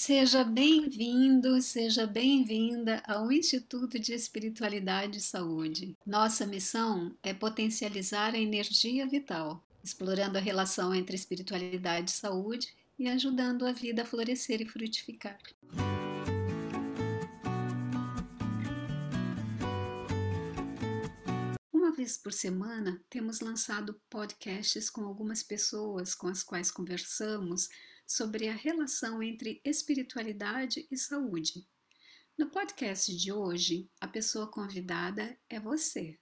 Seja bem-vindo, seja bem-vinda ao Instituto de Espiritualidade e Saúde. Nossa missão é potencializar a energia vital, explorando a relação entre espiritualidade e saúde e ajudando a vida a florescer e frutificar. Uma vez por semana, temos lançado podcasts com algumas pessoas com as quais conversamos sobre a relação entre espiritualidade e saúde. No podcast de hoje, a pessoa convidada é você.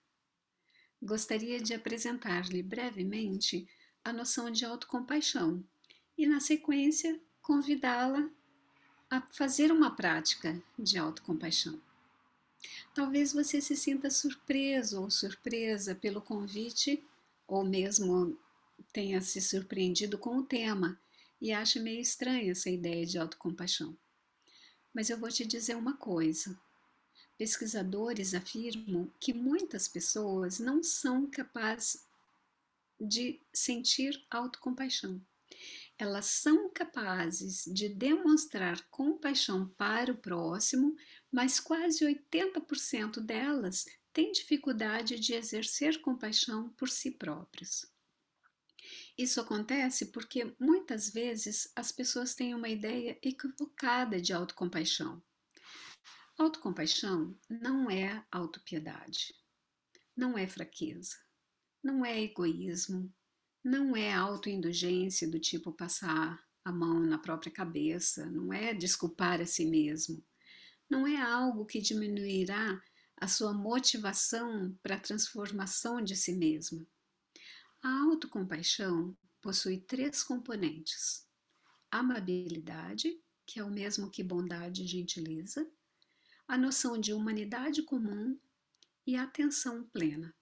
Gostaria de apresentar-lhe brevemente a noção de autocompaixão e, na sequência, convidá-la a fazer uma prática de autocompaixão. Talvez você se sinta surpreso ou surpresa pelo convite, ou mesmo tenha se surpreendido com o tema e acha meio estranha essa ideia de autocompaixão. Mas eu vou te dizer uma coisa. Pesquisadores afirmam que muitas pessoas não são capazes de sentir autocompaixão. Elas são capazes de demonstrar compaixão para o próximo, mas quase 80% delas têm dificuldade de exercer compaixão por si próprios. Isso acontece porque muitas vezes as pessoas têm uma ideia equivocada de autocompaixão. Autocompaixão não é autopiedade, não é fraqueza, não é egoísmo, não é autoindulgência do tipo passar a mão na própria cabeça, não é desculpar a si mesmo, não é algo que diminuirá a sua motivação para a transformação de si mesma. A autocompaixão possui três componentes: amabilidade, que é o mesmo que bondade e gentileza, a noção de humanidade comum e atenção plena.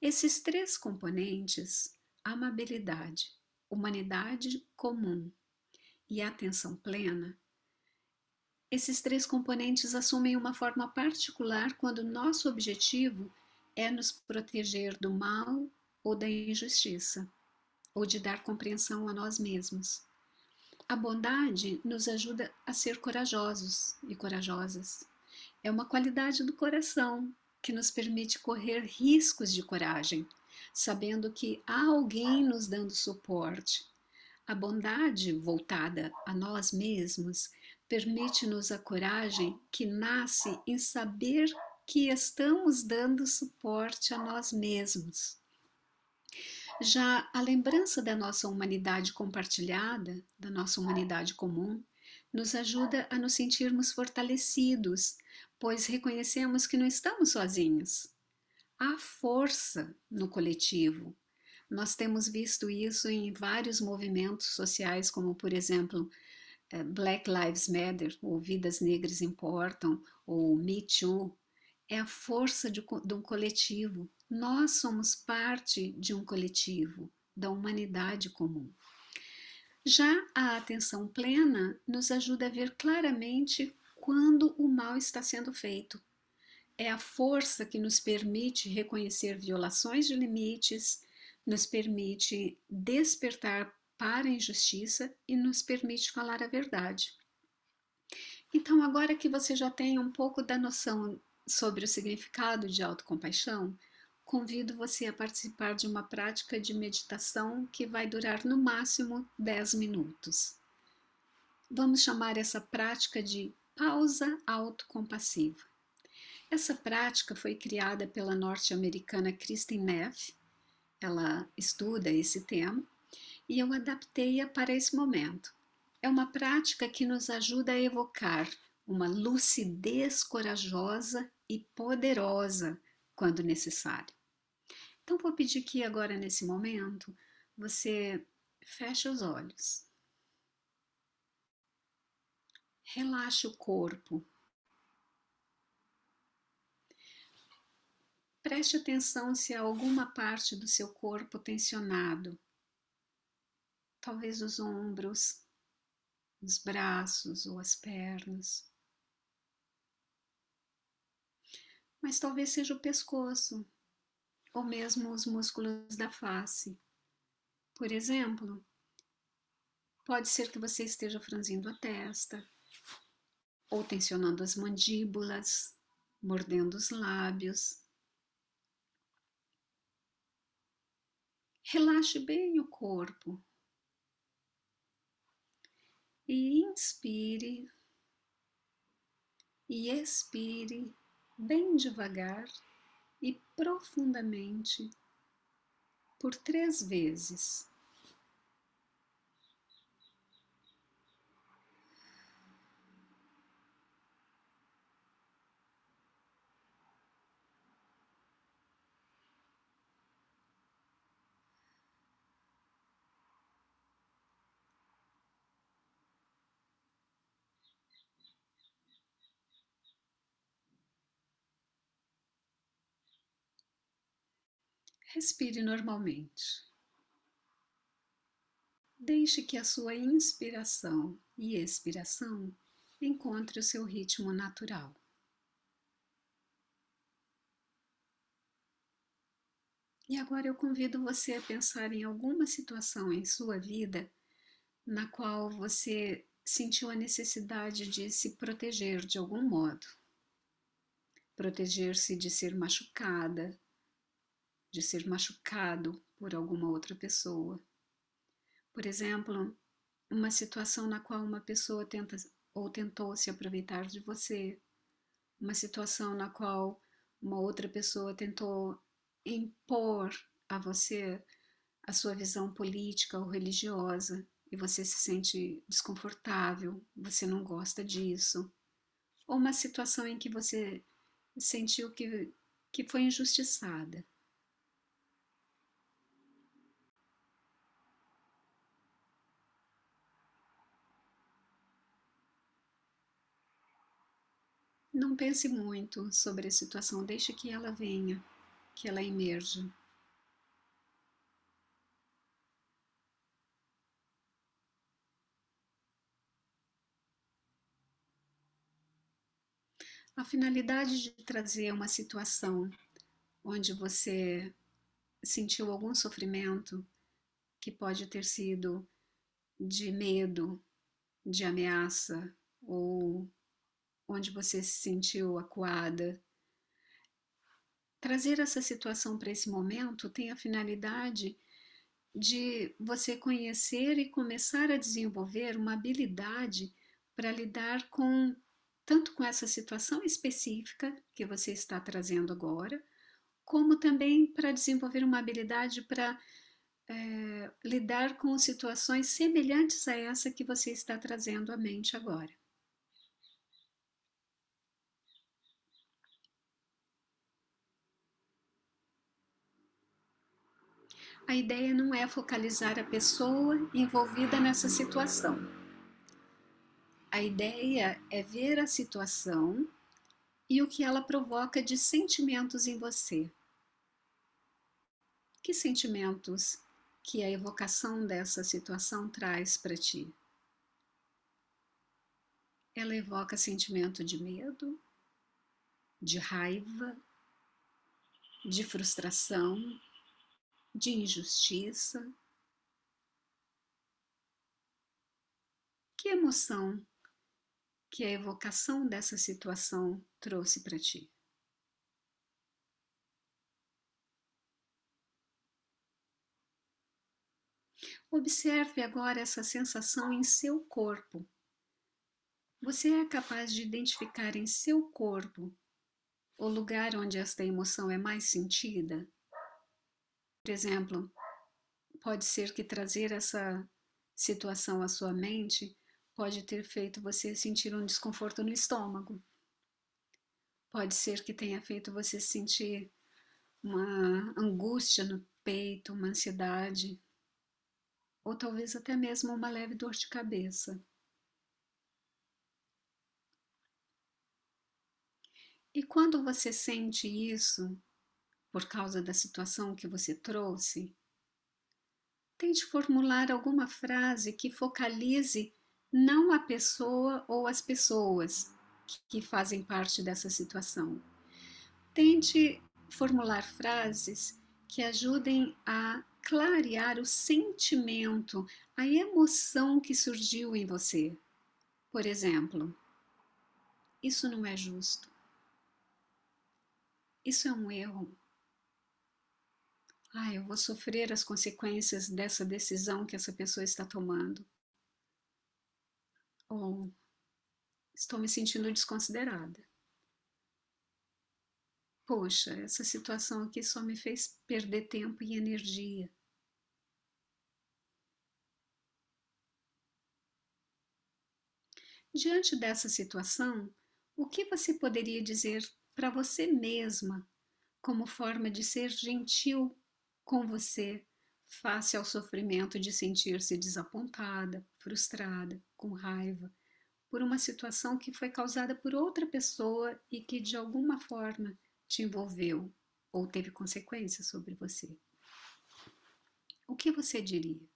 Esses três componentes, amabilidade, humanidade comum e atenção plena, esses três componentes assumem uma forma particular quando nosso objetivo é nos proteger do mal ou da injustiça, ou de dar compreensão a nós mesmos. A bondade nos ajuda a ser corajosos e corajosas. É uma qualidade do coração que nos permite correr riscos de coragem, sabendo que há alguém nos dando suporte. A bondade voltada a nós mesmos permite-nos a coragem que nasce em saber que estamos dando suporte a nós mesmos. Já a lembrança da nossa humanidade compartilhada, da nossa humanidade comum, nos ajuda a nos sentirmos fortalecidos, pois reconhecemos que não estamos sozinhos. Há força no coletivo. Nós temos visto isso em vários movimentos sociais, como, por exemplo, eh, Black Lives Matter, ou Vidas Negras Importam, ou Me Too. É a força de, de um coletivo nós somos parte de um coletivo, da humanidade comum. Já a atenção plena nos ajuda a ver claramente quando o mal está sendo feito. É a força que nos permite reconhecer violações de limites, nos permite despertar para a injustiça e nos permite falar a verdade. Então, agora que você já tem um pouco da noção sobre o significado de autocompaixão, convido você a participar de uma prática de meditação que vai durar no máximo 10 minutos. Vamos chamar essa prática de pausa autocompassiva. Essa prática foi criada pela norte-americana Kristen Neff. Ela estuda esse tema e eu adaptei-a para esse momento. É uma prática que nos ajuda a evocar uma lucidez corajosa e poderosa quando necessário. Então, vou pedir que agora, nesse momento, você feche os olhos. Relaxe o corpo. Preste atenção se há alguma parte do seu corpo tensionado. Talvez os ombros, os braços ou as pernas. Mas talvez seja o pescoço, ou mesmo os músculos da face. Por exemplo, pode ser que você esteja franzindo a testa, ou tensionando as mandíbulas, mordendo os lábios. Relaxe bem o corpo. E inspire e expire bem devagar e profundamente por três vezes. Respire normalmente. Deixe que a sua inspiração e expiração encontre o seu ritmo natural. E agora eu convido você a pensar em alguma situação em sua vida na qual você sentiu a necessidade de se proteger de algum modo. Proteger-se de ser machucada, de ser machucado por alguma outra pessoa. Por exemplo, uma situação na qual uma pessoa tenta ou tentou se aproveitar de você, uma situação na qual uma outra pessoa tentou impor a você a sua visão política ou religiosa e você se sente desconfortável, você não gosta disso, ou uma situação em que você sentiu que, que foi injustiçada. Não pense muito sobre a situação, deixe que ela venha, que ela emerja. A finalidade de trazer uma situação onde você sentiu algum sofrimento, que pode ter sido de medo, de ameaça ou onde você se sentiu acuada. Trazer essa situação para esse momento tem a finalidade de você conhecer e começar a desenvolver uma habilidade para lidar com tanto com essa situação específica que você está trazendo agora, como também para desenvolver uma habilidade para é, lidar com situações semelhantes a essa que você está trazendo à mente agora. A ideia não é focalizar a pessoa envolvida nessa situação. A ideia é ver a situação e o que ela provoca de sentimentos em você. Que sentimentos que a evocação dessa situação traz para ti? Ela evoca sentimento de medo, de raiva, de frustração, de injustiça. Que emoção que a evocação dessa situação trouxe para ti? Observe agora essa sensação em seu corpo. Você é capaz de identificar em seu corpo o lugar onde esta emoção é mais sentida? Por exemplo, pode ser que trazer essa situação à sua mente pode ter feito você sentir um desconforto no estômago. Pode ser que tenha feito você sentir uma angústia no peito, uma ansiedade, ou talvez até mesmo uma leve dor de cabeça. E quando você sente isso, por causa da situação que você trouxe? Tente formular alguma frase que focalize não a pessoa ou as pessoas que fazem parte dessa situação. Tente formular frases que ajudem a clarear o sentimento, a emoção que surgiu em você. Por exemplo, Isso não é justo. Isso é um erro. Ah, eu vou sofrer as consequências dessa decisão que essa pessoa está tomando. Ou estou me sentindo desconsiderada. Poxa, essa situação aqui só me fez perder tempo e energia. Diante dessa situação, o que você poderia dizer para você mesma como forma de ser gentil com você face ao sofrimento de sentir-se desapontada, frustrada, com raiva, por uma situação que foi causada por outra pessoa e que de alguma forma te envolveu ou teve consequências sobre você. O que você diria?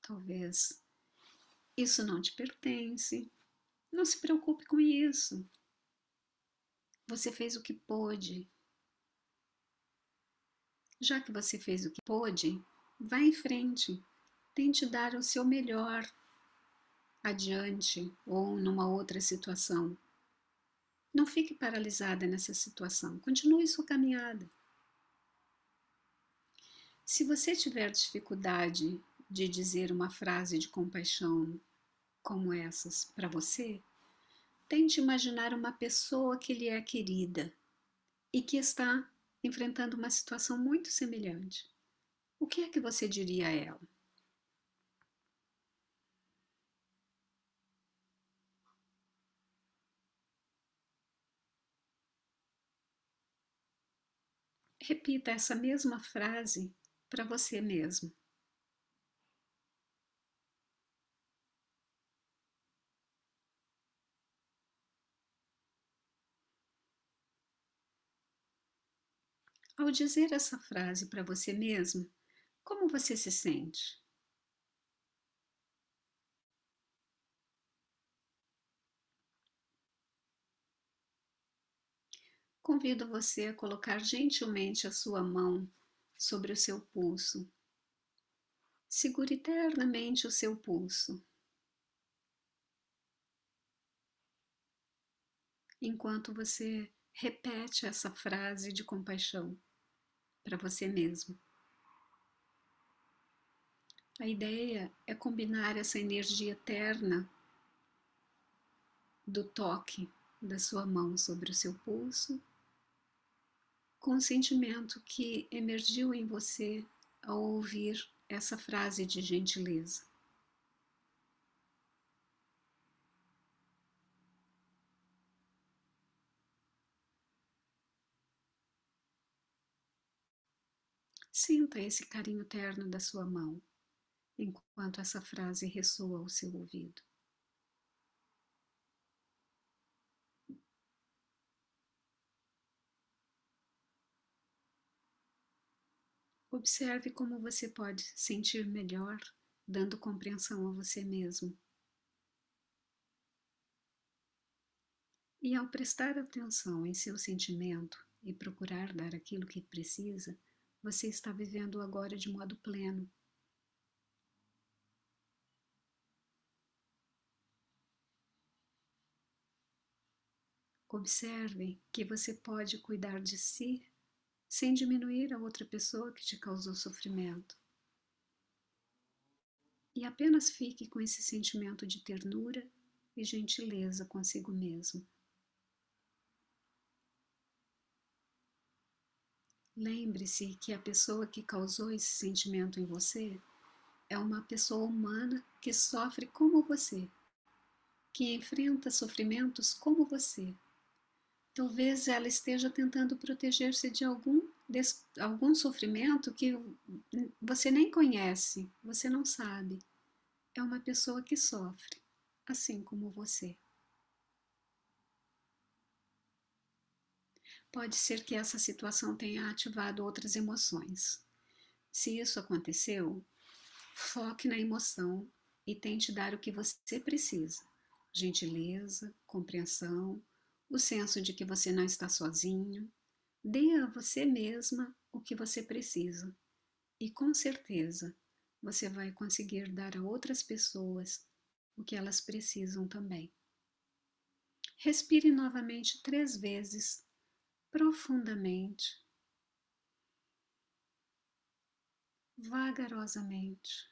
Talvez isso não te pertence. Não se preocupe com isso. Você fez o que pôde. Já que você fez o que pôde, vá em frente. Tente dar o seu melhor adiante ou numa outra situação. Não fique paralisada nessa situação. Continue sua caminhada. Se você tiver dificuldade de dizer uma frase de compaixão como essas para você, tente imaginar uma pessoa que lhe é querida e que está enfrentando uma situação muito semelhante. O que é que você diria a ela? Repita essa mesma frase para você mesmo. Ao dizer essa frase para você mesmo, como você se sente? Convido você a colocar gentilmente a sua mão sobre o seu pulso. Segure eternamente o seu pulso. Enquanto você repete essa frase de compaixão para você mesmo. A ideia é combinar essa energia eterna do toque da sua mão sobre o seu pulso com o sentimento que emergiu em você ao ouvir essa frase de gentileza. Sinta esse carinho terno da sua mão, enquanto essa frase ressoa ao seu ouvido. Observe como você pode sentir melhor dando compreensão a você mesmo. E ao prestar atenção em seu sentimento e procurar dar aquilo que precisa, você está vivendo agora de modo pleno. Observe que você pode cuidar de si sem diminuir a outra pessoa que te causou sofrimento. E apenas fique com esse sentimento de ternura e gentileza consigo mesmo. Lembre-se que a pessoa que causou esse sentimento em você é uma pessoa humana que sofre como você, que enfrenta sofrimentos como você. Talvez ela esteja tentando proteger-se de algum, de, algum sofrimento que você nem conhece, você não sabe. É uma pessoa que sofre, assim como você. Pode ser que essa situação tenha ativado outras emoções. Se isso aconteceu, foque na emoção e tente dar o que você precisa: gentileza, compreensão, o senso de que você não está sozinho. Dê a você mesma o que você precisa. E com certeza, você vai conseguir dar a outras pessoas o que elas precisam também. Respire novamente três vezes, profundamente, vagarosamente.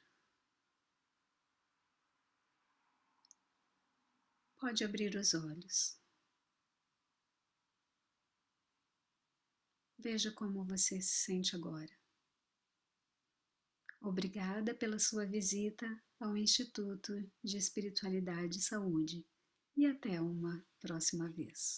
Pode abrir os olhos. Veja como você se sente agora. Obrigada pela sua visita ao Instituto de Espiritualidade e Saúde e até uma próxima vez.